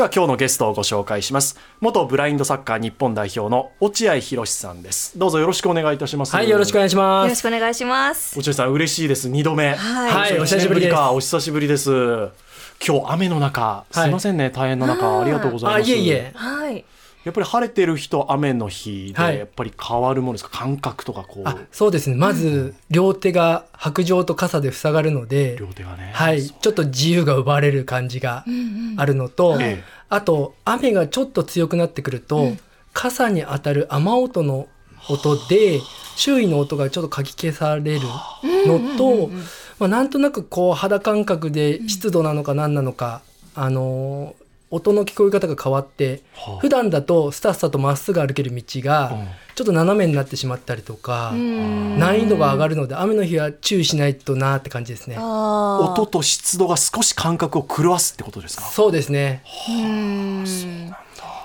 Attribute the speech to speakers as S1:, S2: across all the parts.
S1: では今日のゲストをご紹介します。元ブラインドサッカー日本代表の落合博さんです。どうぞよろしくお願いいたします。
S2: はいよろしくお願いしま
S3: よろし
S2: す
S3: くお願いします。
S1: 落合さん嬉しいです。二度目。
S3: はい。
S2: はいお久しぶりです。
S1: かお久しぶりです。今日雨の中。すいませんね、大変な中。ありがとうございます。
S2: あいえいえ。
S3: はい。
S1: やっぱり晴れてる日と雨の日で
S2: はい。
S1: やっぱり変わるものですか？感覚とかこう。
S2: あそうですね。まず両手が白状と傘で塞がるので
S1: 両手がね。
S2: はい。ちょっと自由が奪われる感じがあるのと、
S1: ええ。
S2: あと雨がちょっと強くなってくると、傘に当たる雨音の音で周囲の音がちょっとかき消されるのと、まあ、なんとなくこう肌感覚で湿度なのか何なのか、あのー音の聞こえ方が変わって
S1: はあ。
S2: 普段だとスタッサとまっすぐ歩ける道が
S1: うん。
S2: ちょっと斜めになってしまったりとか
S3: うん。
S2: 難易度が上がるので雨の日は注意しないとなって感じですね。
S1: 音と湿度が少し感覚を狂わすってことですか？
S2: そうですね。
S3: うん。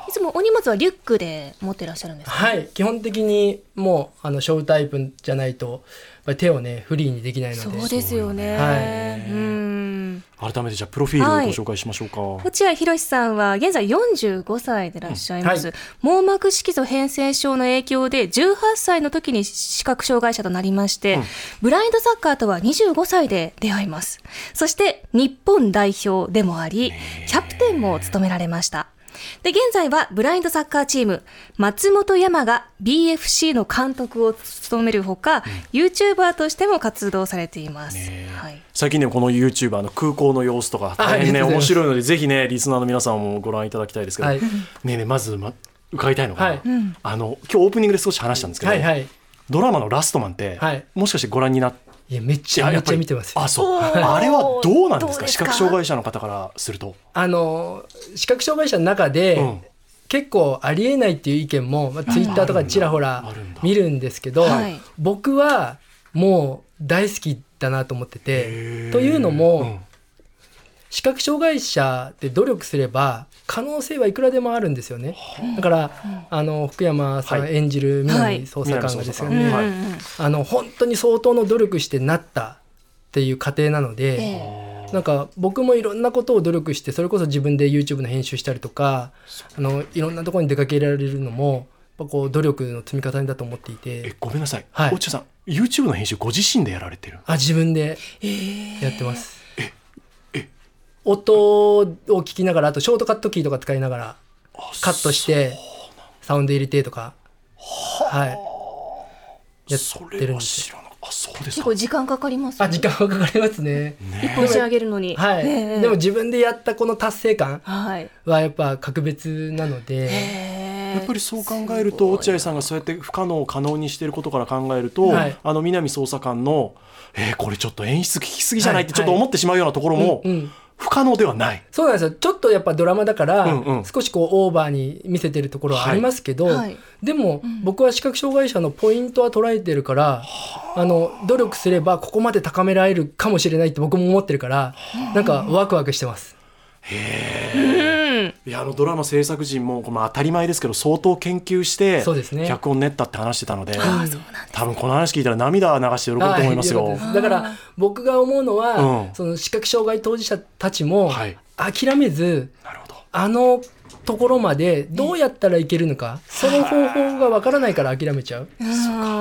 S3: いつもお荷物はリュックで持ってらっしゃるんですか？
S2: はい。基本的にもうあのショータイプじゃないとやっぱり手をねフリーにできないので。
S3: そうですよね。
S2: はい。
S3: うん。
S1: 改めてじゃあプロフィールをご紹介しましょうか、
S3: 落合博さんは現在45歳でいらっしゃいます、
S2: うん
S3: 網膜色素変性症の影響で18歳の時に視覚障害者となりまして、ブラインドサッカーとは25歳で出会います。そして日本代表でもありキャプテンも務められましたで現在はブラインドサッカーチーム松本山が BFC の監督を務めるほか、YouTuber としても活動されています、
S1: ねえ。
S3: はい。
S1: 最近ねこの YouTuber の空港の様子とか大変ね面白いのでぜひねリスナーの皆さんもご覧いただきたいですけど、
S2: はい。
S1: ねえねえまず、ま、伺いたいのが、
S2: はい。
S1: あの今日オープニングで少し話したんですけど、
S2: はいはい。
S1: ドラマの「ラストマン」って、
S2: はい。
S1: もしかしてご覧になって
S2: いやめっちゃめっちゃ見てますよ。
S1: あそう。あれはどうなんですか？
S3: どうですか？
S1: 視覚障害者の方からすると、
S2: あの視覚障害者の中で、
S1: うん。
S2: 結構ありえないっていう意見も、まあ、ツイッターとかでちらほら見るんですけど、
S3: はい。
S2: 僕はもう大好きだなと思って
S1: へ
S2: て
S1: ー。
S2: というのも、
S1: うん。
S2: 視覚障害者って努力すれば可能性はいくらでもあるんですよね。だから、あの福山さん
S1: はい。
S2: 演じる
S3: はい。
S2: 南捜査官がですよね、あの本当に相当の努力してなったっていう過程なので、
S3: え
S2: なんか僕もいろんなことを努力してそれこそ自分で YouTube の編集したりとかあのいろんなところに出かけられるのもやっぱこう努力の積み重ねだと思ってい
S1: え
S2: て
S1: ごめんなさい、
S2: はい。
S1: 落合さん YouTube の編集ご自身でやられてる？
S2: あ自分でやってます。音を聞きながらあとショートカットキーとか使いながらカットしてサウンド入れてとかはい。や
S1: そ
S2: ってるんですよ。
S1: 知らなあそうですか。
S3: 結構時間かかりますよ
S2: あ時間はかかりますね。
S3: 一本仕上げるのに。
S2: はい、
S3: ええ。
S2: でも自分でやったこの達成感
S3: はい。
S2: はやっぱ格別なので、
S3: や
S1: やっぱりそう考えると落合さんがそうやって不可能を可能にしていることから考えると、
S2: はい。
S1: あの南捜査官の、えーこれちょっと演出聞きすぎじゃないって
S2: はい。
S1: ちょっと思ってしまうようなところも
S2: うんうん
S1: 不可能ではない。
S2: そうなんですよ。ちょっとやっぱドラマだから、
S1: うんうん。
S2: 少しこうオーバーに見せてるところはありますけど、
S3: はい。はい
S2: でも、僕は視覚障害者のポイントは捉えてるから、あ。の努力すればここまで高められるかもしれないって僕も思ってるから、なんかワクワクしてます。
S1: いやあのドラマ制作陣も、まあ、当たり前ですけど相当研究して
S2: そうですね。
S1: 脚本練ったって話してたので
S2: あ
S1: 多分この話聞いたら涙流して喜ぶと思いますよ。
S2: はい。だから僕が思うのは、
S1: うん。
S2: その視覚障害当事者たちも
S1: はい。
S2: 諦めず、
S1: なるほど。
S2: あのところまでどうやったらいけるのか、その方法がわからないから諦めちゃう。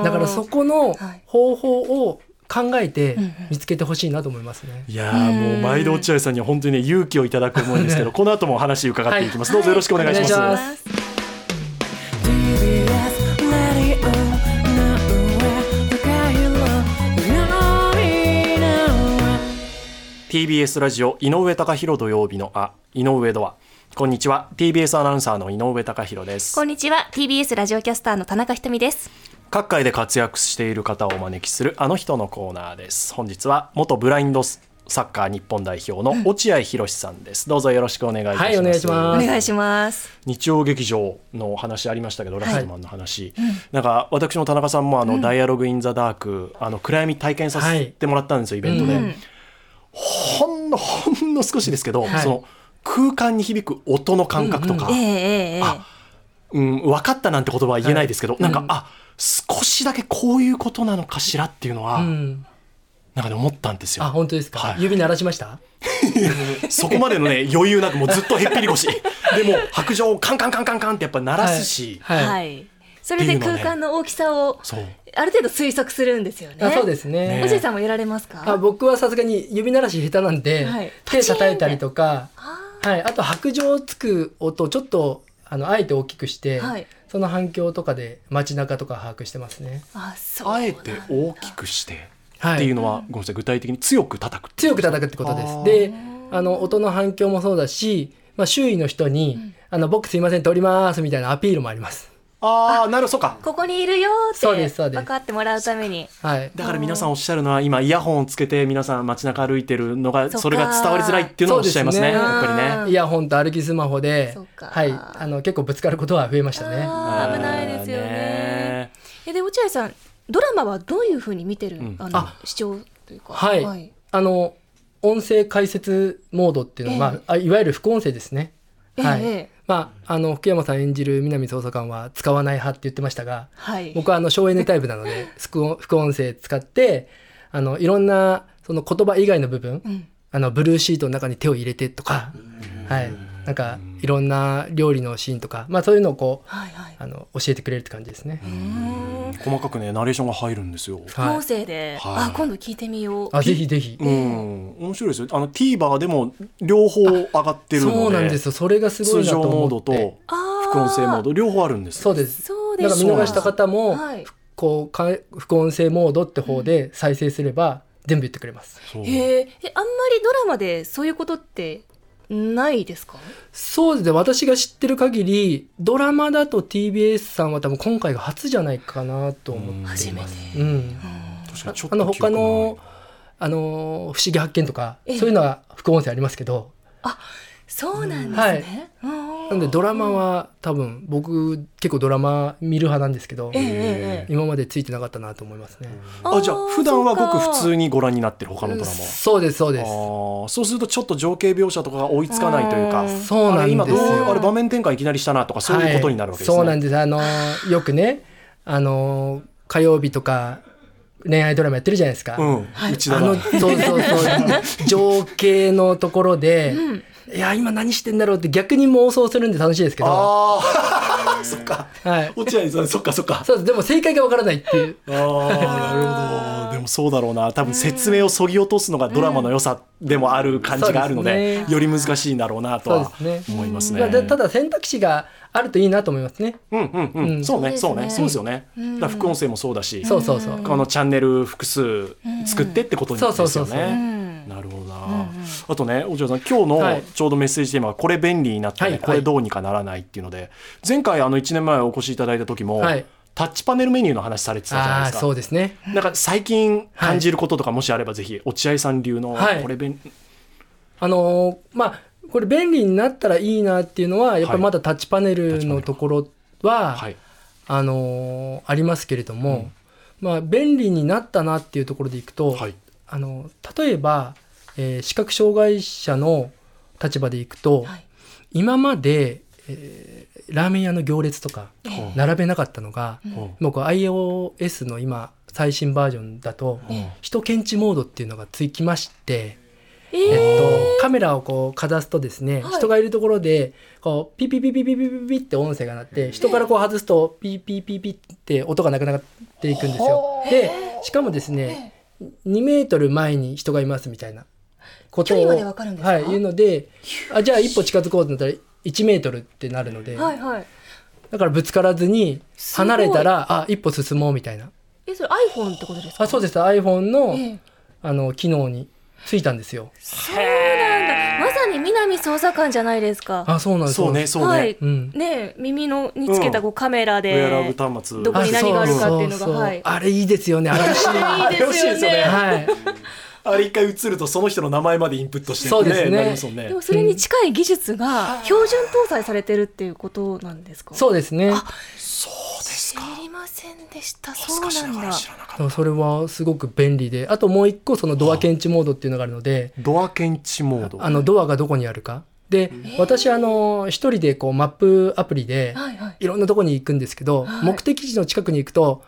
S2: だからそこの
S3: はい。
S2: 方法を考えて見つけてほしいなと思いますね。
S1: いやーもう毎度落合さんには本当にね勇気をいただく思いですけどこの後もお話伺っていきます、どうぞよろしくお願いします。
S4: TBS ラ
S1: ジオ井上貴博土曜日のあ井上ドアこんにちは。TBS アナウンサーの井上貴博です。
S3: こんにちは。TBS ラジオキャスターの田中ひとみです
S1: 各界で活躍している方をお招きするあの人のコーナーです。本日は元ブラインドサッカー日本代表の落合博さんです。どうぞよろしくお願いいたします、
S2: はいお願いします。
S3: お願いします。
S1: 日曜劇場のお話ありましたけど、ラストマンの話、なんか私も田中さんもあの、ダイアログインザダークあの暗闇体験させてもらったんですよ、イベントで、
S2: うん
S1: ほんのほんの少しですけど、
S2: はい。
S1: その空間に響く音の感覚とか、
S3: ええええええ。
S1: あうん、分かったなんて言葉は言えないですけど、なんか、
S2: うん
S1: あ少しだけこういうことなのかしらっていうのは、
S2: うん。
S1: なんかね思ったんですよ。
S2: あ本当ですか、
S1: はい。
S2: 指鳴らしました？
S1: そこまでのね余裕なくもうずっとへっぴり腰。でも白状をカンカンカンカンカンってやっぱ鳴らすし、
S2: はい、
S3: はい。それで空間の大きさを
S1: そう。
S3: ある程度推測するんですよね。
S2: あそうですね。
S1: ね。
S3: おじいさんもやられますか？
S2: あ僕はさすがに指鳴らし下手なんで、
S3: はい。
S2: 手叩いたりとか、
S3: あ
S2: はい、あと白状つく音をちょっとあのあえて大きくして、
S3: はい
S2: その反響とかで街中とか把握してますね。
S3: あ、そう。
S1: あえて大きくして
S2: はい
S1: っていうのは、ごめんなさい具体的に強く叩く
S2: 強く叩くってことです。であの音の反響もそうだし、まあ、周囲の人に、あの僕すいません通りますみたいなアピールもあります。
S1: ああなるそうか。
S3: ここにいるよって
S2: そうですそうです。
S3: 分かってもらうために。
S2: はい、
S1: だから皆さんおっしゃるのは今イヤホンをつけて皆さん街中歩いてるのが
S3: そ
S1: れが伝わりづらいっていうのをおっしゃいますね。
S2: ね。
S1: やっぱりね。
S3: うん。
S2: イヤホンと歩きスマホではい、あの結構ぶつかることは増えましたね。
S3: 危ないですよね。え。で落合さんドラマはどういうふうに見てる、
S1: ん。
S3: あの
S2: あ
S3: 視聴というか。
S2: はい。あの音声解説モードっていうのは、まあ、あいわゆる副音声ですね。はい。
S3: ええ
S2: まあ、あの福山さん演じる南捜査官は使わない派って言ってましたが
S3: はい。
S2: 僕はあの省エネタイプなので 副音副音声使ってあのいろんなその言葉以外の部分、
S3: うん。
S2: あのブルーシートの中に手を入れてとか、はい、なんかいろんな料理のシーンとか、まあ、そういうのをこう
S3: はいはい。
S2: あの教えてくれるって感じですね。
S1: 細かくねナレーションが入るんですよ。
S3: 副音声で、
S1: はい。
S3: あ今度聞いてみよう。
S2: あぜひぜひ、
S1: うん。面白いですよ。あの TVer でも両方上がってるので
S2: そうなんですよ。それがすごい
S1: 通常
S2: なと思
S1: モードと
S2: って
S3: あー。
S1: 副音声モード。両方あるんです。
S2: そうです。
S3: そうです
S2: だから見逃した方も、
S3: はい。
S2: こうか副音声モードって方で再生すれば全部言ってくれます。
S3: へええあんまりドラマでそういうことってないですか？
S2: そうですね。私が知ってる限りドラマだと TBS さんは多分今回が初じゃないかなと思っています。
S3: 初めて。
S2: うん、
S1: 確かにちょっ
S2: あの他のあの不思議発見とか
S3: ええ。
S2: そういうのは副音声ありますけど。
S3: そうなんですね、うん
S2: なんでドラマは多分僕結構ドラマ見る派なんですけど今までついてなかったなと思いますね。
S1: あじゃあ普段はごく普
S3: に
S1: 通にご覧になってる他のドラマは？
S2: そうですそうです。
S1: そうするとちょっと情景描写とかが追いつかないというか。
S3: うん
S2: そうなんです
S1: あれ今どう
S2: よ。
S1: あれ場面転換いきなりしたなとかそういうことになるわけですね、
S2: はい、そうなんです。あのよくねあの火曜日とか恋愛ドラマやってるじゃないですか、
S1: うん、内田だ
S2: あのそうそうそう。情景のところで、いや今何してんだろうって逆に妄想するんで楽しいですけど、
S1: ああ そっか。
S2: はい、
S1: 落合さんそっかそっか。
S2: そうです。でも正解がわからないっていう。
S1: ああなるほど。でもそうだろうな。多分説明をそぎ落とすのがドラマの良さでもある感じがあるので,、
S2: です
S1: より難しいんだろうなとは思いますね。
S2: まあ、でただ選択肢があるといいなと思いますね。
S1: うんうんうん、
S2: うん。
S1: そうねそう
S3: ね。
S1: ね。そうですよね。だ副音声もそうだし、
S2: そうそうそう、
S1: このチャンネル複数作ってってことですよね。
S2: そうそうそうそう
S1: あとね落合さん今日の
S2: はい。
S1: ちょうどメッセージテーマがこれ便利になったね、
S2: はい
S1: これどうにかならないっていうので前回あの1年前お越しいただいた時も、
S2: はい。
S1: タッチパネルメニューの話されてたじゃないですか。
S2: そうですね。
S1: なんか最近感じることとかもしあればぜひ落合さん流の
S2: はい。
S1: これ便、
S2: あのーまあこれ便利になったらいいなっていうのはやっぱりまだタッチパネルのところは、
S1: はい。
S2: あのーありますけれども、まあ便利になったなっていうところでいくと、
S1: はい。
S2: あの例えば、えー視覚障害者の立場でいくと、
S3: はい。
S2: 今まで、えーラーメン屋の行列とか
S1: え
S2: 並べなかったのが、
S1: うん。
S2: 僕 iOS の今最新バージョンだと、
S1: うん
S2: 人検知モードっていうのがつきまして、
S3: え
S2: え。
S3: ー
S2: っと、カメラをこうかざすとですね、
S3: はい。
S2: 人がいるところでこうピピピピピピピピって音声が鳴って人からこう外すとピピピピって音がなくなっていくんですよ。でしかもですね2メートル前に人がいますみたいなことを
S3: 距離までわかるんですか？
S2: はい、言うのであじゃあ一歩近づこうとなったら1メートルってなるので、
S3: はいはい。
S2: だからぶつからずに離れたらあ一歩進もうみたいな。
S3: えそれ iPhone ってことですか？
S2: あそうです。iPhone の,、
S3: ええ。
S2: あの機能についたんですよ。
S3: そうなんだ。まさに南捜査官じゃないですか。
S2: あそうなんです。
S1: そうねそうね、
S3: はい、
S2: うん。
S3: ね耳のにつけたこうカメラ
S1: ウェアラブ
S3: で、
S1: 端末
S3: どこに何があるかっていうのが
S2: あれ いいですよね。あれ欲しい
S3: ですよね。
S2: はい
S1: あれ一回映るとその人の名前までインプットして、
S2: そうですね。
S1: なりますもんね。
S3: でもそれに近い技術が標準搭載されてるっていうことなんですか？
S2: そうですね。
S1: そうですか。
S3: 知りませんでした。
S1: 恥
S3: そう
S1: なん
S3: だ。
S1: ら知らなかった。
S2: でもそれはすごく便利で。あともう一個そのドア検知モードっていうのがあるので
S1: ドア検知モード。
S2: あのドアがどこにあるか。で私あの一人でこうマップアプリで
S3: はい
S2: ろんなとこに行くんですけど
S3: はい。
S2: 目的地の近くに行くと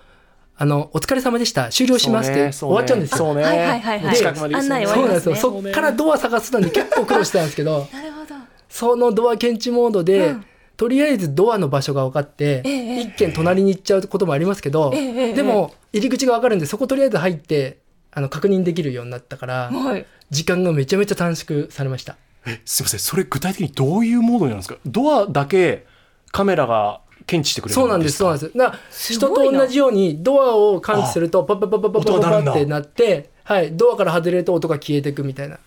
S2: あの、お疲れ様でした。終了しますって終わっちゃうんです。よ。
S1: そうね。
S3: はいはいはいはい。
S2: そうなんですよ。そっからドア探すのに結構苦労してたんですけど、
S3: なるほど。
S2: そのドア検知モードで、
S3: うん。
S2: とりあえずドアの場所が分かって、
S3: ええ
S2: 一軒隣に行っちゃうこともありますけど、でも入り口が分かるんでそことりあえず入ってあの確認できるようになったから、
S3: はい。
S2: 時間がめちゃめちゃ短縮されました。
S1: えすいません。それ具体的にどういうモードになるんですか？ドアだけカメラが検知してくれる
S2: そうなんです、そうなん
S1: す
S2: です。だから人と同じようにドアを感知するとパッパッパッパッパッパッってなって、はい、ドアから外れると音が消えていくみたいな。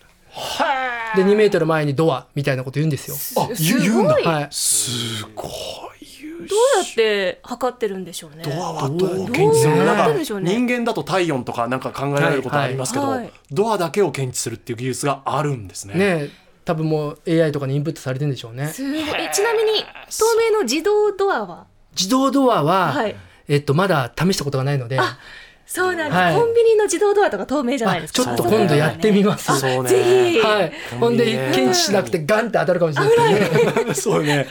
S2: で、2メートル前にドアみたいなこと言うんですよ。
S1: あ言うんだ
S3: すごい
S2: はい。
S1: すごい
S3: どうやって測ってるんでしょうね
S1: ドアはどう検知するなんか
S3: るんでしょうね
S1: 人間だと体温とかなんか考えられることありますけど、
S3: はいはい
S1: ドアだけを検知するっていう技術があるんですね。
S2: ねえ多分もう AI とかにインプットされてるんでしょうね。
S3: すごい。えちなみに透明の自動ドアは？
S2: 自動ドアは、
S3: はい。
S2: えっと、まだ試したことがないので、
S3: そうなんです、
S2: はい
S3: コンビニの自動ドアとか透明じゃないですか
S2: ちょっと今度やってみます。
S1: ね。
S3: ぜひ
S2: はい。ほんで、検知しなくてガンって当たるかもしれないですね。
S1: そうね。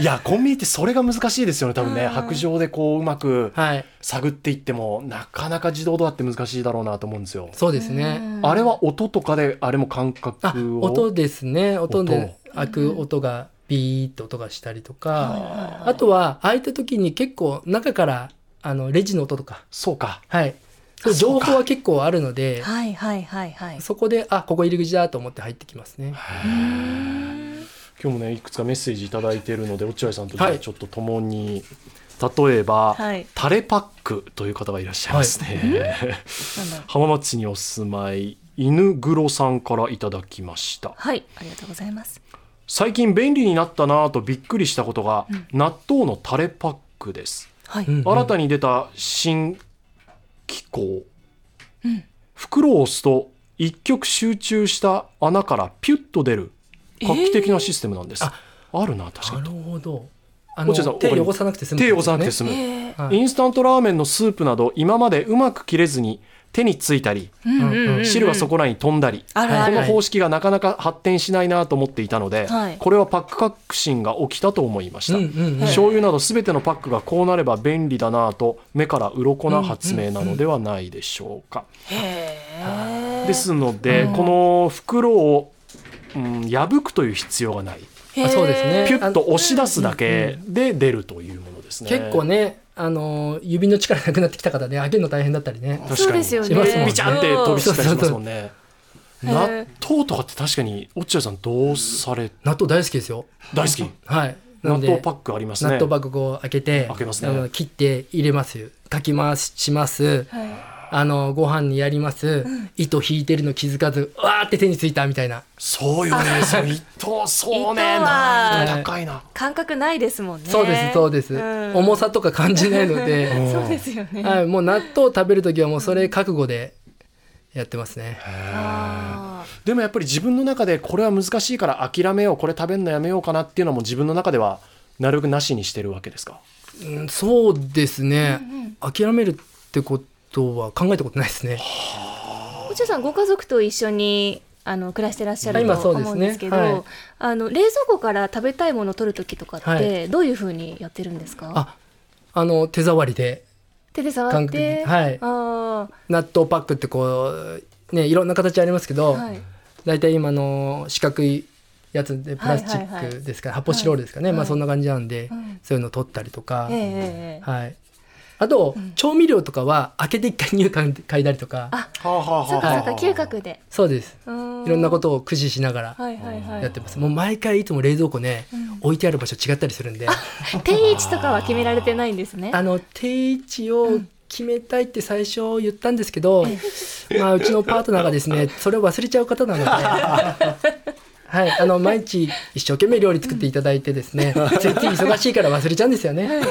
S1: いや、コンビニってそれが難しいですよね、多分ね。白状でこう、うまく
S2: はい。
S1: 探っていっても、なかなか自動ドアって難しいだろうなと思うんですよ。
S2: そうですね。
S1: あれは音とかで、あれも感覚
S2: あ、
S1: を。
S2: 音ですね。音で開く音がビーッと音がしたりとか、あとは開いた時に結構中からあのレジの音とか、
S1: そうか。
S2: はい。情報は結構あるので、
S3: はいはいはいはい。
S2: そこで、あ、ここ入り口だと思って入ってきますね。
S1: 今日もね、いくつかメッセージいただいているので、落合さんとちょっと共に、例えば、
S3: はい。
S1: タレパックという方がいらっしゃいますね。
S3: なんだ
S1: 浜松市にお住まい、犬黒さんからいただきました。
S3: はいありがとうございます。
S1: 最近便利になったなぁとびっくりしたことが、納豆のタレパックです、
S3: はい、
S2: うん。
S1: 新たに出た新機構、袋を押すと一極集中した穴からピュッと出る。画期的なシステムなんです、
S2: あ。
S1: あるな確か
S2: な
S1: に
S2: るほど。手汚さなくて済む、
S1: 手を押さなくて済む、
S3: え
S2: はい
S1: インスタントラーメンのスープなど今までうまく切れずに手についたり
S3: ーうんうんうんうん。
S1: 汁がそこらに飛んだり、こ
S3: あるある。
S1: の方式がなかなか発展しないなと思っていたので、
S3: はい。
S1: これはパック革新が起きたと思いました、
S2: うんうんうん。
S1: 醤油など全てのパックがこうなれば便利だなと目から鱗な発明なのではないでしょうか、ですので、この袋を、うん、破くという必要がない。
S2: あそうですね。
S1: ピュッと押し出すだけで出るというものですね、
S2: 結構ね、あの指の力なくなってきた方ね、開けるの大変だったりね。
S1: 確かに
S3: そうですよね。
S2: しますもんね。
S1: ビチャって飛び散ったりしますもんね。納豆とかって確かに落合さんどうされ
S2: 納豆大好きですよ。
S1: 大好き？
S2: はい。なので
S1: 納豆パックありますね。
S2: 納豆パックこう開けて
S1: 開けますね。
S2: 切って入れます。かき回します。
S3: はい
S2: あのご飯にやります、糸引いてるの気づかずわーって手についたみたいな。
S1: そうよね。そう糸そうね。高いな。
S3: 感覚ないですもんね。
S2: そうですそうです、
S3: ん。
S2: 重さとか感じないので、
S3: そうですよね、
S2: はい、もう納豆食べる時はもうそれ覚悟でやってますね、
S3: あ
S1: でもやっぱり自分の中でこれは難しいから諦めようこれ食べるのやめようかなっていうのも自分の中ではなるべくなしにしてるわけですか？
S2: うん、そうですね、諦めるってことは考えたことないですね。
S3: ーおちさんご家族と一緒にあの暮らしてらっしゃる
S2: 今
S3: と思うんですけど、
S2: はい。
S3: あの冷蔵庫から食べたいものを取る時とかって、
S2: はい。
S3: どういうふうにやってるんですか？
S2: ああの手触りで。
S3: 手で触って、
S2: ではい。
S3: あ
S2: 納豆パックってこうねいろんな形ありますけど、
S3: ーはい。
S2: 大体今の四角いやつでプラスチ
S3: はい。はいはい
S2: ックですから、発泡スチロールですかね、
S3: はい。
S2: まあそんな感じなんで、
S3: ん
S2: そういうの取ったりとか、はいあと、調味料とかは開けて一回乳嗅嗅いだりとか。
S3: あそうかそうか
S1: はあ
S3: 嗅覚で。
S2: そうです。いろんなことを駆使しながら
S3: はいはいはい。
S2: やってます、もう毎回いつも冷蔵庫ね、置いてある場所違ったりするんで。
S3: 定位置とかは決められてないんですね。
S2: あの定位置を決めたいって最初言ったんですけど、まあ、うちのパートナーがですね それを忘れちゃう方なので。はい、あの毎日一生懸命料理作っていただいてですね、ついつい忙しいから忘れちゃうんですよね。はい、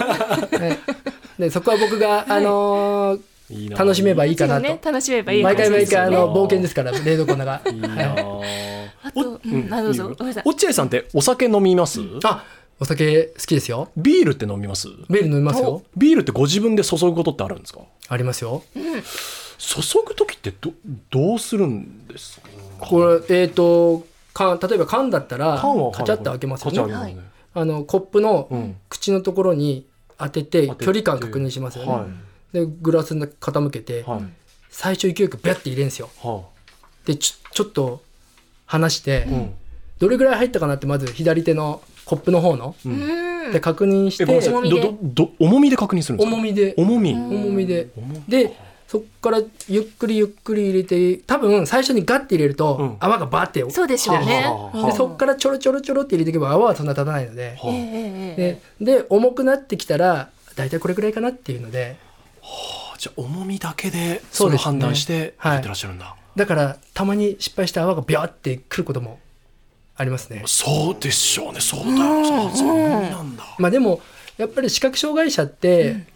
S2: でそこは僕が、あのー
S1: いいな。
S2: 楽しめばいいかなと。
S3: ね楽しめばいい
S2: 毎回毎回あ
S1: ね
S2: の冒険ですから冷蔵庫の中。
S1: いいな
S3: あと、うん、あどうぞ。ごめんなさい。
S1: 落合さんってお酒飲みます？
S2: あ、お酒好きですよ。
S1: ビールって飲みます？
S2: ビール飲みますよ。
S1: ビールってご自分で注ぐことってあるんですか？
S2: ありますよ。
S1: 注ぐ時ってどどうするんですか？
S2: これえっ、と缶例えば缶だったら
S1: 缶は
S2: カチャって開けますよね。あのコップの
S1: うん。
S2: 口のところに当てて
S1: 当てて
S2: 距離感確認しますよね。
S1: はい。
S2: でグラスに傾けて、
S1: はい。
S2: 最初勢いよくビャって入れるんですよ。
S1: は
S2: でちょちょっと離して、
S1: あうん。
S2: どれぐらい入ったかなってまず左手のコップの方の、
S3: うん。
S2: で確認して
S3: 重みで？
S1: 確認するんですか？
S2: 重みで。
S1: 重み。
S2: 重みで。
S1: 重み。
S2: でそっからゆっくりゆっくり入れて多分最初にガッて入れると、
S1: うん。
S2: 泡がバーって
S3: そうでしょうね。
S1: はあはあ
S2: でそっからちょろちょろちょろって入れていけば泡はそんな立たないので、
S1: はあ。
S3: ええええ
S2: でで重くなってきたら大体これくらいかなっていうので。
S1: あ。じゃあ重みだけで
S2: そですね。
S1: そうれを判断して
S2: はい。
S1: やってらっしゃるんだ、
S2: だからたまに失敗して泡がビャーってくることもありますね。
S1: そうでしょうね。そうだよそうそうなんだ、
S2: まあでもやっぱり視覚障害者って、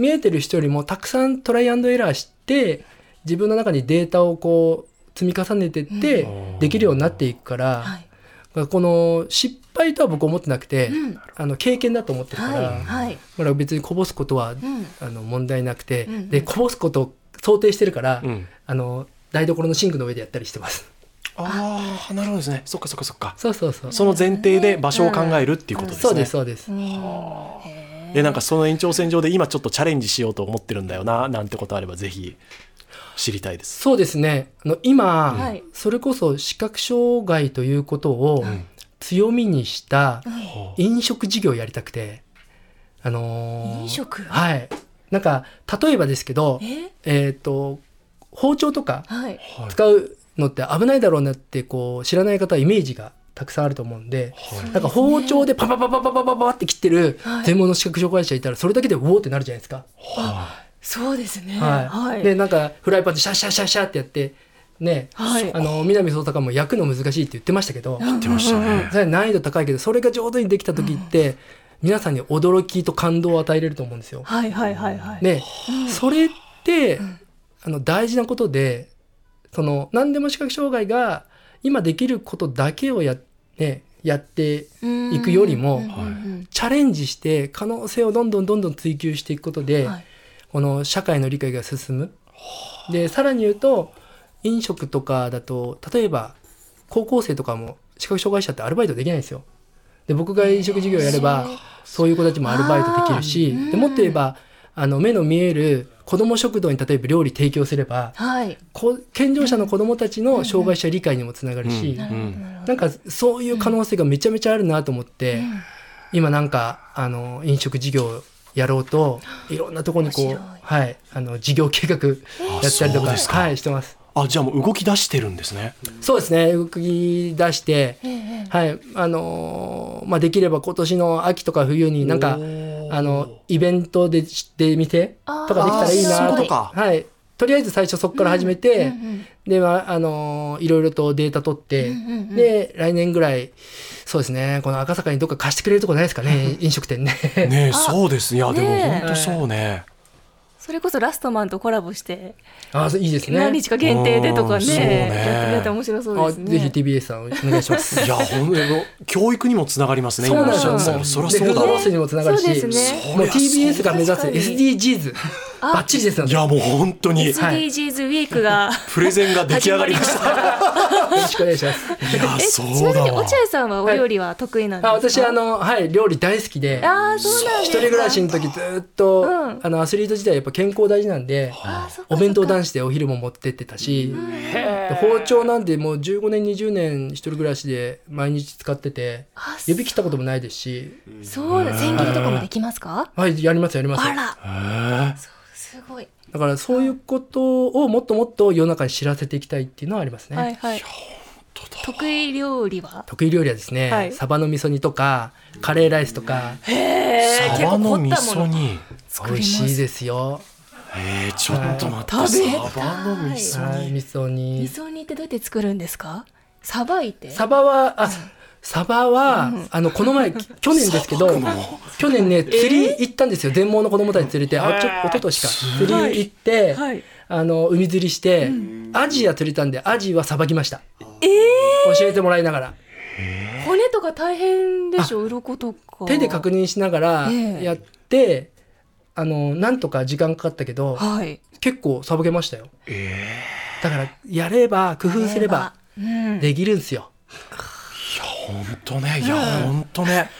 S2: 見えてる人よりもたくさんトライアンドエラーして自分の中にデータをこう積み重ねてって
S1: うん。
S2: できるようになっていくから、
S3: はい。
S2: この失敗とは僕思ってなくて、
S3: うん。
S2: あの経験だと思ってるから、
S3: はい。はい。
S2: だから別にこぼすことは、
S3: ん。
S2: あの問題なくて、
S3: うん
S2: でこぼすことを想定してるから、
S1: うん。
S2: あの台所のシンクの上でやったりしてます。
S1: ああなるほどですね。そっかそっかそっか。
S2: そうそうそう。
S1: その前提で場所を考えるっていうことですね、
S2: そうですそうです。
S1: でなんかその延長線上で今ちょっとチャレンジしようと思ってるんだよななんてことあればぜひ知りたいです。
S2: そうですね。あの今、
S3: はい。
S2: それこそ視覚障害ということを
S1: ん
S2: 強みにした
S1: は
S2: 飲食事業をやりたくて、あのー
S3: 飲食？
S2: はい。なんか例えばですけど、
S3: え？
S2: えっ、と包丁とか使うのって危ないだろうなってこう知らない方はイメージがたくさんあると思うんで。
S1: はい。
S2: なんか包丁でパパパパパパパパって切ってる
S3: はい。
S2: 全盲の視覚障害者いたらそれだけでウォーってなるじゃないですか。
S1: は
S3: そうですね。
S2: はい。
S3: はい。
S2: でなんかフライパンでシャッシャッシャッシャッってやってね、
S3: はい。
S2: あの南捜査官も焼くの難しいって言ってましたけど、
S1: い。言ってましたね。
S2: それ難易度高いけどそれが上手にできた時って、皆さんに驚きと感動を与えれると思うんですよ。
S3: はいはいはいはい。
S2: で、それって、あの大事なことでその何でも視覚障害が今できることだけをや,、ね、やって
S3: うん
S2: いくよりもチャレンジして可能性をどんどんどんどん追求していくことで、
S3: はい。
S2: この社会の理解が進む。でさらに言うと飲食とかだと例えば高校生とかも視覚障害者ってアルバイトできないんですよ。で僕が飲食事業やればそういう子たちもアルバイトできるしでもっと言えばあの目の見える子ども食堂に例えば料理提供すれば
S3: はい。
S2: こ健常者の子どもたちの障害者理解にもつながるし、
S1: うん。うん。
S2: なんかそういう可能性がめちゃめちゃあるなと思って、今なんかあの飲食事業やろうといろんなところにこうはいあの事業計画やったりとかはいしてます。
S1: あじゃあもう動き出してるんですね。
S2: そうですね動き出して、
S3: ええ
S2: はいあのーまあできれば今年の秋とか冬になんかあのイベントで知ってみてとかできたらいいな
S1: ことか。
S2: はい。とりあえず最初そこから始めて、
S3: うんうん
S2: で、まあ、あのーいろいろとデータ取って、
S3: うんうんうん。
S2: で、来年ぐらい、そうですね、この赤坂にどっか貸してくれるとこないですかね、飲食店ね。
S1: ねえそうです。いやでも本当そうね
S3: それこそラストマンとコラボして
S2: あいいですね。
S3: 何日か限定でとかねやってみたら面白そうですね。
S2: あぜひ TBS さんお願いします。
S1: いや本当に教育にもつながりますね
S2: そうなんですよ。
S1: そりゃそうだわ。
S2: にもつながるし、
S3: そうですね。
S2: もう TBS が目指す SDGs
S3: あ
S2: バッチリですよ
S1: いやもう本当に。
S3: SDGs ウィークが
S1: プレゼンが出来上がりました。
S2: ろしくお願いします。
S3: え
S1: いやそ
S3: ちなみ
S1: うだわ。
S3: に落合さんはお料理は得意なんですか、
S2: あ私あのはい料理大好きで、
S3: あーそうなん
S2: 一人暮らしの時ずっと、
S3: うん。
S2: あのアスリート時代やっぱ健康大事なんで、
S3: あーそっか。
S2: お弁当男子でお昼も持ってってたし、で包丁なんてもう15年20年一人暮らしで毎日使ってて
S3: あ
S2: 指切ったこともないですし。
S3: そうだ。千切りとかもできますか？
S2: はいやりますやります。
S3: あら。
S1: へえ
S3: すごい。
S2: だからそういうことをもっともっと世の中に知らせていきたいっていうのはありますね、
S3: はい。はい。得意料理は？
S2: 得意料理はですね、
S3: はい。
S2: サバの味噌煮とかカレーライスとか
S1: サバの味噌煮。
S2: 美味しいですよ。
S1: えー、ちょっと待って、
S3: 食べたい。
S1: サバの味噌煮。
S2: はい。味噌煮。
S3: 味噌煮ってどうやって作るんですか？さばいて。
S2: サバはあサバは、あのこの前き 去年ですけど去年ね釣り行ったんですよ。全盲の子供たち連れてあちょ一昨年か。釣り行って、
S3: はい。
S2: あの海釣りして、アジア釣れたんでアジはさばきました。
S3: え
S2: 教えてもらいながら。
S3: ー、骨とか大変でしょ？鱗とか。
S2: 手で確認しながら
S3: ええ。
S2: やって、あのなんとか時間かかったけど
S3: はい。
S2: 結構さばけましたよ。
S1: え
S2: だからやれば工夫すれば
S3: うん。
S2: できるんですよ、
S1: 本当ねいや本当ね。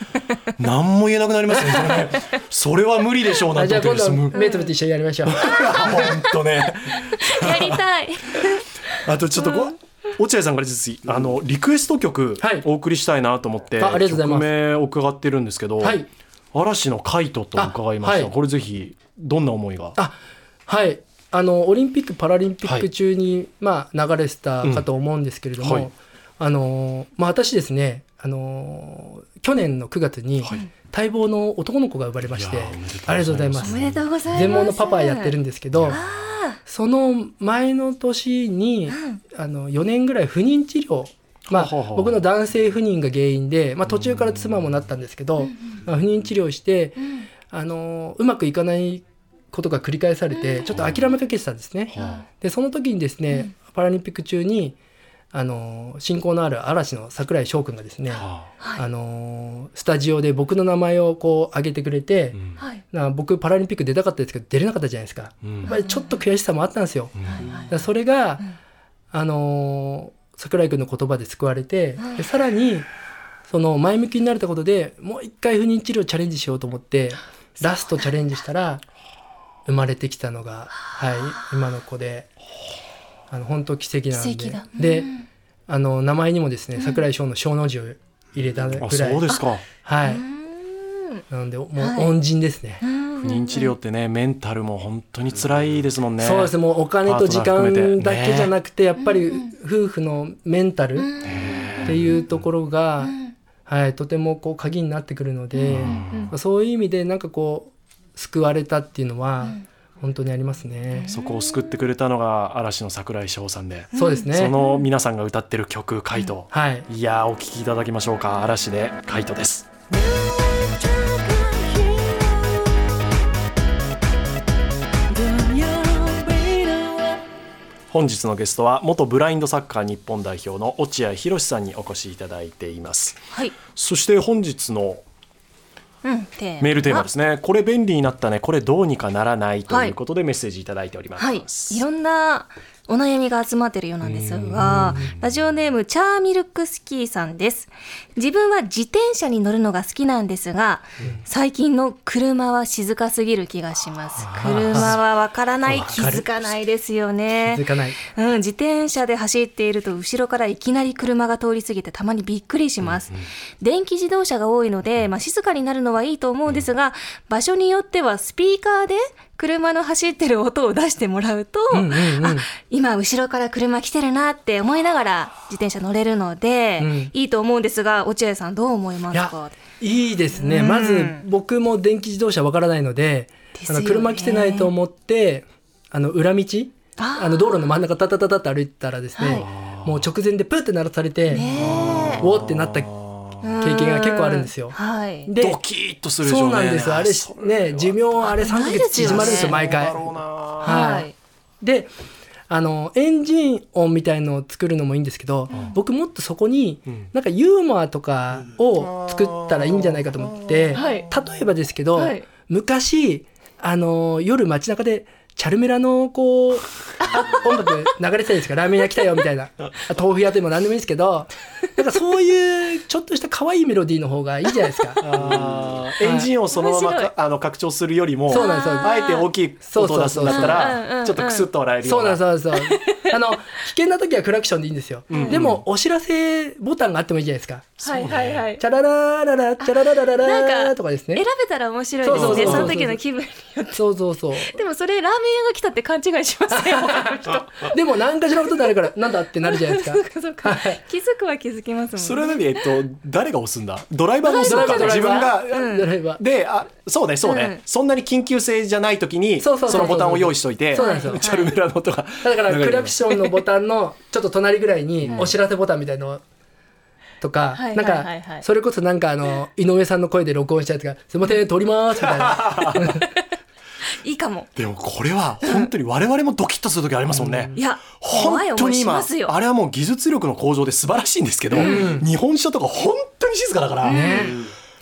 S1: 何も言えなくなりますねそれ。ねそれは無理でしょうな
S2: あ
S1: んて
S2: じゃあ今度
S1: 思ってる
S2: 目つぶって一緒にやりましょう。
S1: 本当ね。
S3: やりたい。
S1: あとちょっとこ落合さんから実はあのリクエスト曲
S2: はい。
S1: お送りしたいなと思って、
S2: あありがとうございます。
S1: 曲名を伺ってるんですけど、
S2: はい。
S1: 嵐のカイトと伺いました、
S2: あはい。
S1: これぜひどんな思いが？
S2: あはい。あのオリンピック・パラリンピック中に、まあ、流れてたかと思うんですけれども、
S1: うんはい
S2: あのまあ、私ですねあの去年の9月に待望の男の子が生まれまして、
S1: いやーおめでとうござい
S2: ありがとうございます。
S3: おめでとうございます。
S2: 全盲のパパやってるんですけど
S3: あ
S2: その前の年に、あの4年ぐらい不妊治療まあ
S1: ははは、
S2: 僕の男性不妊が原因で、まあ、途中から妻もなったんですけど、まあ、不妊治療して、あのうまくいかないことが繰り返されてちょっと諦めかけてたんですね。
S1: は
S2: でその時にですね、パラリンピック中にあの親交のある嵐の櫻井翔くんがですね、
S1: あ。は
S2: あのスタジオで僕の名前をこう挙げてくれて、僕パラリンピック出たかったですけど出れなかったじゃないですか。
S1: うん。
S2: やっぱりちょっと悔しさもあったんですよ。それが、あのー桜井君の言葉で救われて、でさらにその前向きになれたことでもう一回不妊治療チャレンジしようと思ってラストチャレンジしたら生まれてきたのが、はい、今の子であの本当奇跡なんで。
S3: 奇跡だ。
S2: で
S3: うん。
S2: あの名前にもですね桜井翔の小の字を入れたぐら
S1: あ
S2: い
S1: そうですか。
S2: はい。
S3: うん。
S2: なのでもう
S3: はい。
S2: 恩人ですね。
S1: 不妊治療ってねメンタルも本当に辛いですもんね。
S2: そうです。ねもうお金と時間だけじゃなくてやっぱり夫婦のメンタルっていうところが、はい、とてもこう鍵になってくるので、まあそういう意味でなんかこう救われたっていうのは本当にありますね。
S1: そこを救ってくれたのが嵐の桜井翔さんで、
S2: そうですね。
S1: その皆さんが歌ってる曲「カイト」
S2: はい。
S1: いやーお聴きいただきましょうか嵐で「カイト」です本日のゲストは元ブラインドサッカー日本代表の落合博さんにお越しいただいています
S3: はい、
S1: そして本日の
S3: うん、テーマ
S1: メールテーマですね。これ便利になったね。これどうにかならないということでメッセージいただいております、
S3: はい、いろんなお悩みが集まってるようなんですが、ラジオネームチャーミルクスキーさんです。自分は自転車に乗るのが好きなんですが、最近の車は静かすぎる気がします。車はわからない、気づかないですよね
S2: 気づ。かない。
S3: うん、自転車で走っていると後ろからいきなり車が通り過ぎてたまにびっくりします。電気自動車が多いので、まあ、静かになるのはいいと思うんですが、場所によってはスピーカーで車の走ってる音を出してもらうと、
S2: うんうんうん。
S3: あ今後ろから車来てるなって思いながら自転車乗れるので、
S2: うん。
S3: いいと思うんですが落合さんどう思いますか？
S2: いいですね。
S3: うん。
S2: まず僕も電気自動車わからないので、
S3: ね。
S2: あの車来てないと思ってあの裏道
S3: あ
S2: の道路の真ん中タタタタって歩いてたらですね、もう直前でプーって鳴らされて、
S3: ね
S2: おーってなった
S3: え
S2: 経験が結構あるんですよ。
S3: はい。
S2: で
S1: ドキッとするでしょ
S2: そう
S1: ね
S2: なんですよ。あれね寿命あれ3ヶ月縮まるんですよ毎回。はい。
S3: はい
S2: であのエンジン音みたいのを作るのもいいんですけど、僕もっとそこに
S1: ん。
S2: なんかユーモアとかを作ったらいいんじゃないかと思って、
S3: はい。
S2: 例えばですけど、
S3: はい。
S2: 昔あの夜街中でチャルメラのこうあ音楽流れてたんですかラーメン屋来たよみたいな。豆腐屋でも何でもいいんですけどなんかそういうちょっとした可愛いメロディーの方がいいじゃないですか。
S1: あーエンジンをそのままあの拡張するよりも
S2: そうなんです
S1: あえて大きい音を出すんだった
S3: そうそうそう
S1: らちょっとクスッと笑えるよ
S2: そうう
S1: な
S2: そうなんですそうあの危険な時はクラクションでいいんですよ、でもお知らせボタンがあってもいいじゃないですか。
S3: はいはいはい。
S2: チャララララチャララララとかですね。
S3: 選べたら面白いですね。
S2: そうそうそうそう。
S3: その時の気分によって。
S2: そうそうそう。
S3: でもそれラーメン屋が来たって勘違いしますね 他の人。
S2: でも何かしらのことになるからなんだってなるじゃないですか。
S3: 気づくは気づきますもんね。
S1: それは何えっと誰が押すんだ？ドライバーが押すのか自分が
S3: うん
S2: ドライバー。
S1: であそうねそうね、
S3: うん。
S1: そんなに緊急性じゃない時に
S2: そうそうそうそう。
S1: のボタンを用意しといて
S2: そうなんですよ。
S1: チャルメラの音が
S2: だからクラク
S1: ョ
S2: ションのボタンのちょっと隣ぐらいにお知らせボタンみたいのとか、
S3: はい
S2: なん
S3: はいはい。はい
S2: かそれこそなんかあの井上さんの声で録音したやつが「すいません撮ります」みたいな
S3: いいかも。
S1: でもこれは本当に我々もドキッとする時ありますもんね、
S3: いや
S1: 本当に今あれはもう技術力の向上で素晴らしいんですけど、日本車とか本当に静かだから、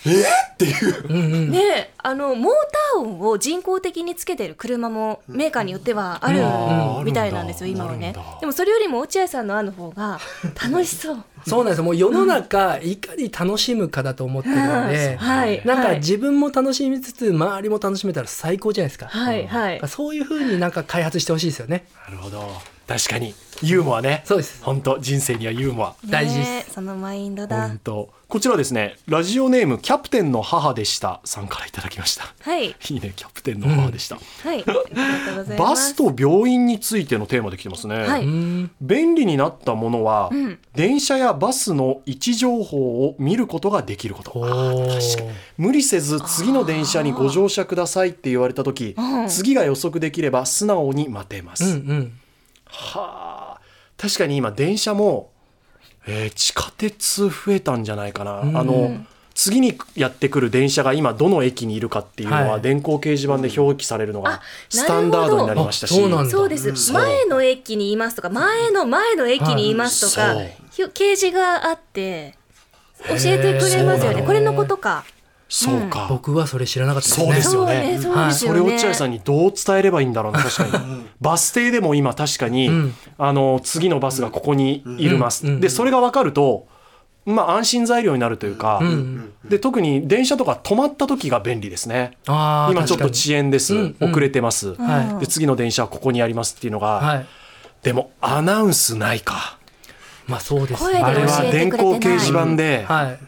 S1: えーっていう、
S3: ねえあのモーター音を人工的につけてる車もメーカーによってはある
S1: うん
S3: みたいなんですよ
S1: うん
S3: 今はね。でもそれよりも落合さんのあの方が楽しそう。
S2: そうなんですよ。もう世の中いかに楽しむかだと思ってるので、
S3: はい。
S2: なんか
S3: はい
S2: 自分も楽しみつつ周りも楽しめたら最高じゃないですか、
S3: はいはい。
S2: そういう風になんか開発してほしいですよね。
S1: なるほど確かに。ユーモアね。
S2: そうです。
S1: 本当人生にはユーモア。
S2: 大事。です
S3: ねそのマインドだ。
S1: 本。当。こちらですねラジオネームキャプテンの母でした。さんからいただきました。
S3: はい。
S1: いいねキャプテンの母でした、
S3: はい。ありがとうございます。
S1: バスと病院についてのテーマで来てますね、
S3: はい。
S1: 便利になったものは、
S3: ん。
S1: 電車やバスの位置情報を見ることができること。確かに。無理せず次の電車にご乗車くださいって言われた時、
S3: うん。
S1: 次が予測できれば素直に待てます、
S2: うんうん
S1: はあ。確かに今電車も、えー地下鉄増えたんじゃないかな、
S2: うん。
S1: あの次にやってくる電車が今どの駅にいるかっていうのは、
S2: はい。
S1: 電光掲示板で表記されるのが
S3: あ
S1: スタンダードになりましたし。
S2: あそうなんだ。
S3: そうです、前の駅にいますとか前の前の駅にいますとか、掲示があって教えてくれますよね。これのことか
S1: そうか、
S2: 僕はそれ知らなかったですね。
S1: そうですよね。
S3: そ
S1: れを落合さんにどう伝えればいいんだろうな確かに。バス停でも今確かに、
S2: うん。
S1: あの次のバスがここにいるます、でそれが分かるとまあ安心材料になるというか、
S2: うん。
S1: で特に電車とか止まった時が便利ですね。
S2: あー
S1: 今ちょっと遅延です、
S2: うんうん。
S1: 遅れてます、
S2: はい。
S1: で次の電車はここにありますっていうのが、
S2: にはい。
S1: でもアナウンスないか。
S2: まあそうです
S3: 声で
S1: あれは電光掲示板で
S2: はい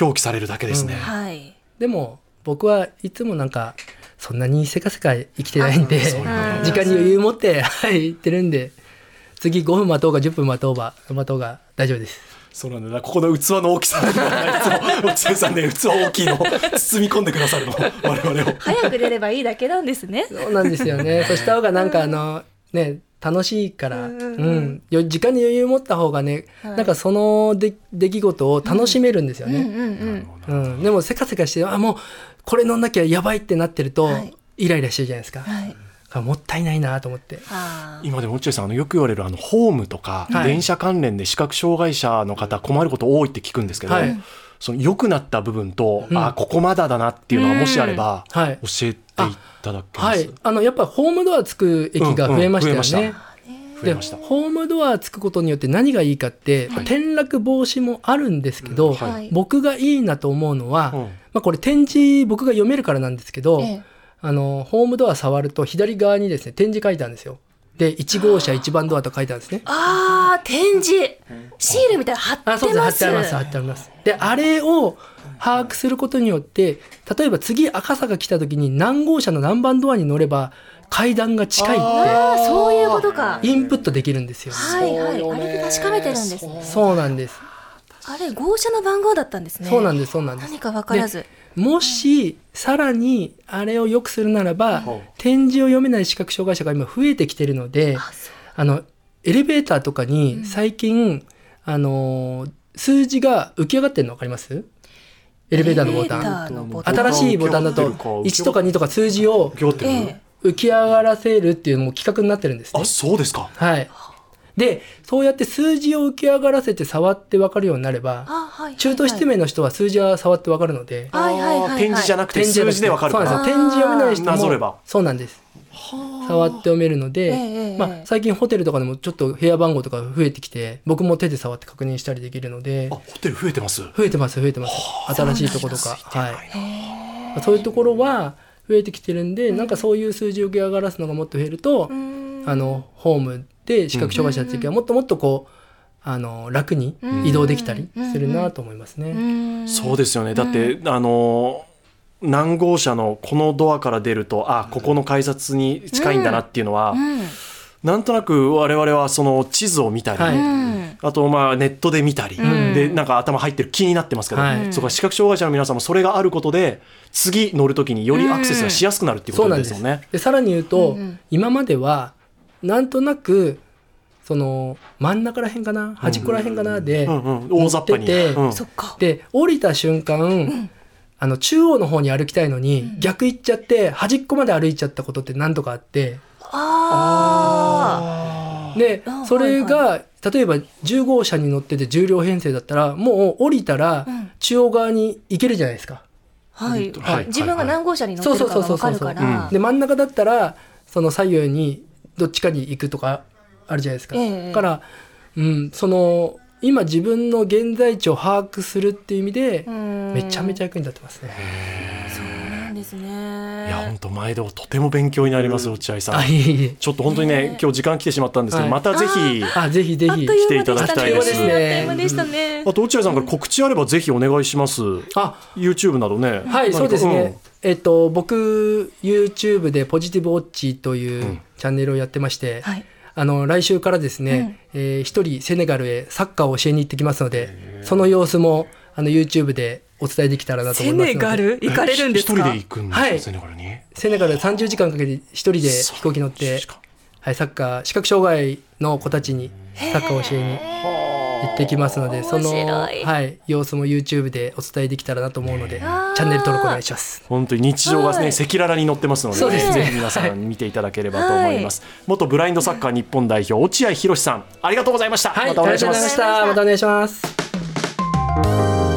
S1: 表記されるだけですね、
S3: はい。
S2: でも僕はいつもなんかそんなにせかせか生きてないんで時間に余裕持ってはい行ってるんで次5分待とうが10分待とうが待とうが大丈夫です。
S1: そうなんだここの器の大きさがいつも落合さんね器大きいの包み込んでくださるの我々を。
S3: 早く出ればいいだけなんですね。
S2: そうなんですよね。そうした方がなんかあのね楽しいから、
S3: うん
S2: う
S3: うん。
S2: 時間に余裕持った方がね、
S3: はい。
S2: なんかその出出来事を楽しめるんですよね。
S3: うん
S2: うんでもせかせかしてあもうこれ乗んなきゃやばいってなってると、
S3: はい。
S2: イライラしてるじゃないですか。
S3: はい。
S2: だからもったいないなと思って。
S1: 今でも落合さんあのよく言われるあのホームとか、
S2: はい。
S1: 電車関連で視覚障害者の方困ること多いって聞くんですけど、
S2: はい。
S1: その良くなった部分と、
S2: うん。
S1: あここまだだなっていうのがもしあれば、
S2: はい。
S1: 教えていただけます、
S2: はい、あのやっぱホームドアつく駅が増えましたよね。
S1: うんうん増えま
S2: で
S1: 増えました。
S2: ホームドアつくことによって何がいいかって、
S1: はい。
S2: 転落防止もあるんですけど、
S1: はい
S3: はい。
S2: 僕がいいなと思うのは、
S1: うん。
S2: まあ、これ展示僕が読めるからなんですけど、
S3: ええ。
S2: あのホームドア触ると左側にですね展示書いてあるんですよ。で1号車1番ドアと書いてあるんですね。
S3: あー。展示。シールみたいなの貼って
S2: あそうです貼ってあります貼ってあります。であれを把握することによって例えば次赤坂来た時に何号車の何番ドアに乗れば階段が近いって
S3: そういうことか。
S2: インプットできるんですよ。
S3: はいはい。あれで確かめてるんですね。
S2: そうなんです。
S3: あれ号車の番号だったんですね。
S2: そうなんですそうなんです。
S3: 何。か分からず。
S2: もしさらにあれを良くするならば、
S1: はい。
S2: 展示を読めない視覚障害者が今増えてきてるので
S3: あ
S2: のエレベーターとかに最近、あのー数字が浮き上がってるの分かります？エレベーターのボ
S3: タ
S2: タン
S3: ーのボタン。
S2: 新しいボタンだと
S1: 浮き上がってるか
S2: 1とか2とか数字を
S1: 行ってる、
S3: え
S2: 浮き上がらせるっていうのも企画になってるんですね。
S1: あそうですか。
S2: はい。でそうやって数字を浮き上がらせて触って分かるようになれば
S3: あはいはい
S2: 中途失明の人は数字は触って分かるので、
S3: はいはいはいはい。
S1: あー展示じゃなくて
S2: 展示
S1: 数字でわかるから。
S2: そうなんですよ。展示読めない人も
S1: なぞれば。
S2: そうなんです触って読めるので、
S3: ええ
S2: まあ、最近ホテルとかでもちょっと部屋番号とか増えてきて僕も手で触って確認したりできるので
S1: あホテル増えてます。
S2: 増えてます増えてます。新しいところとか。はい。そういうところは増えてきてるんで、なんかそういう数字を浮き上がらすのがもっと増えると、
S3: うん。
S2: あのホームで視覚障害者たちがもっともっとこうあの楽に移動できたりするなと思いますね。
S3: うん。
S1: そうですよね。だって、あの何号車のこのドアから出るとあここの改札に近いんだなっていうのは、
S3: うん。
S1: なんとなく我々はその地図を見たり、
S2: はい。
S3: うん
S1: あとまあネットで見たり、
S3: ん。
S1: でなんか頭入ってる気になってますけど、
S2: はい。
S1: そこは視覚障害者の皆さんもそれがあることで次乗るときによりアクセスがしやすくなるっていうこと
S2: です
S1: よね。
S2: でさらに言うと、
S3: うんうん。
S2: 今まではなんとなくその真ん中らへんかな？端っこらへんかな？で
S1: うんうん、大雑把に、
S2: 乗ってて
S1: うん。
S3: そっか。
S2: で降りた瞬間、あの中央の方に歩きたいのに、逆行っちゃって端っこまで歩いちゃったことって何度かあって。
S3: あ
S2: で
S3: あ
S2: それが、例えば10号車に乗ってて10両編成だったらもう降りたら
S3: うん。
S2: 中央側に行けるじゃないですか。
S3: あはい。
S1: はい
S3: 自分が何号車に乗ってるかが分かるから。
S2: で真ん中だったらその左右にどっちかに行くとかあるじゃないですか。
S3: え。
S2: から、うん、その今自分の現在地を把握するっていう意味で
S3: うん。
S2: めちゃめちゃ役に立ってますね。
S3: そうなんですね。
S1: いや本当毎度とても勉強になります落合さん。
S2: あいえいえ。
S1: ちょっと本当にね今日時間来てしまったんですけど、
S2: はい。
S1: またぜひ
S2: あぜひぜひ
S1: 来ていただきたいです。
S3: ね。あっという間でしたね。
S1: あと落合さんから告知あればぜひお願いします。
S2: あ。
S1: YouTube などね。
S2: はい、そうですね。えっと、僕、YouTube でポジティブウォッチというチャンネルをやってまして、
S3: はい。
S2: あの、来週からですね、えー一人セネガルへサッカーを教えに行ってきますので、その様子も、あの、YouTube でお伝えできたらなと思
S3: セ
S2: いますので。
S3: ネガル行かれるんですか？
S1: 一人で行くんですか、
S2: はい。
S1: セネガルに？
S2: セネガル30時間かけて一人で飛行機乗って、はい、サッカー、視覚障害の子たちにサッカーを教えに行ってきますので、その、はい、様子も YouTube でお伝えできたらなと思うので、チャンネル登録お願いします。
S1: 本当に日常がね
S3: はい。
S1: 赤裸々に載ってますので,、
S2: ね
S1: ぜひ皆さん見ていただければと思います、元ブラインドサッカー日本代表落合博さんありがとうございました、
S2: はい、
S1: またお願いします。
S2: またお願いします。